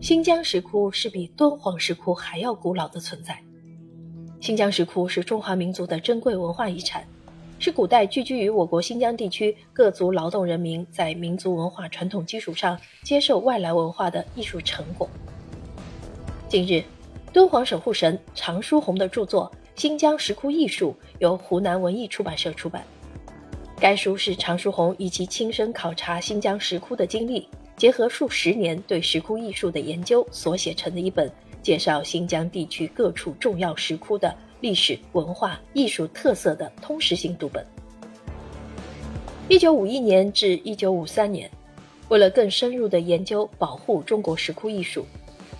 新疆石窟是比敦煌石窟还要古老的存在。新疆石窟是中华民族的珍贵文化遗产，是古代聚居于我国新疆地区各族劳动人民在民族文化传统基础上接受外来文化的艺术成果。近日，敦煌守护神常书鸿的著作《新疆石窟艺术》由湖南文艺出版社出版。该书是常书鸿以其亲身考察新疆石窟的经历。结合数十年对石窟艺术的研究所写成的一本介绍新疆地区各处重要石窟的历史文化艺术特色的通识性读本。一九五一年至一九五三年，为了更深入的研究保护中国石窟艺术，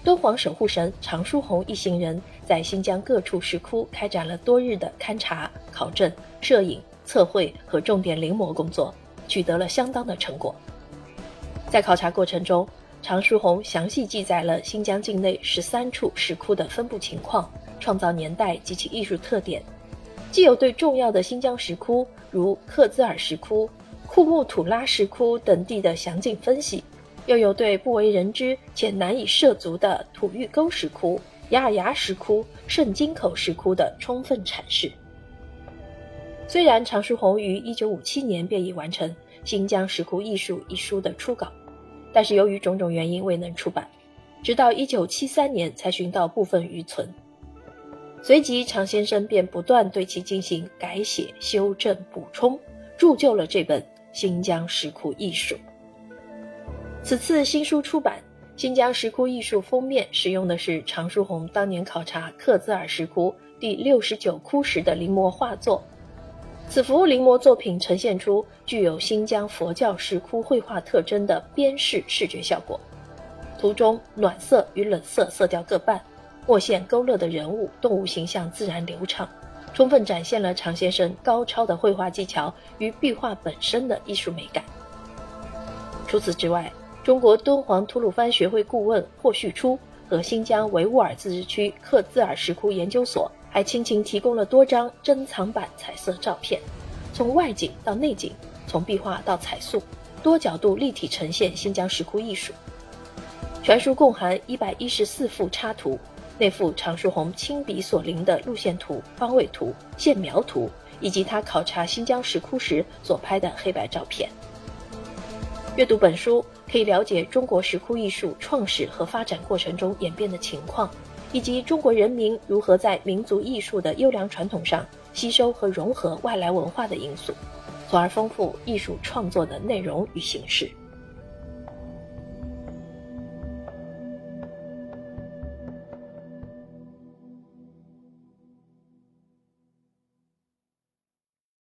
敦煌守护神常书鸿一行人在新疆各处石窟开展了多日的勘察、考证、摄影、测绘和重点临摹工作，取得了相当的成果。在考察过程中，常书鸿详细记载了新疆境内十三处石窟的分布情况、创造年代及其艺术特点，既有对重要的新疆石窟，如克孜尔石窟、库木吐拉石窟等地的详尽分析，又有对不为人知且难以涉足的土峪沟石窟、雅尔牙石窟、圣金口石窟的充分阐释。虽然常书鸿于一九五七年便已完成《新疆石窟艺术》一书的初稿。但是由于种种原因未能出版，直到一九七三年才寻到部分余存。随即，常先生便不断对其进行改写、修正、补充，铸就了这本《新疆石窟艺术》。此次新书出版，《新疆石窟艺术》封面使用的是常书鸿当年考察克孜尔石窟第六十九窟时的临摹画作。此幅临摹作品呈现出具有新疆佛教石窟绘画特征的边饰视觉效果，图中暖色与冷色色调各半，墨线勾勒的人物、动物形象自然流畅，充分展现了常先生高超的绘画技巧与壁画本身的艺术美感。除此之外，中国敦煌吐鲁番学会顾问霍旭初和新疆维吾尔自治区克孜尔石窟研究所。还亲情提供了多张珍藏版彩色照片，从外景到内景，从壁画到彩塑，多角度立体呈现新疆石窟艺术。全书共含一百一十四幅插图，内附常书鸿亲笔所临的路线图、方位图、线描图，以及他考察新疆石窟时所拍的黑白照片。阅读本书，可以了解中国石窟艺术创始和发展过程中演变的情况。以及中国人民如何在民族艺术的优良传统上吸收和融合外来文化的因素，从而丰富艺术创作的内容与形式。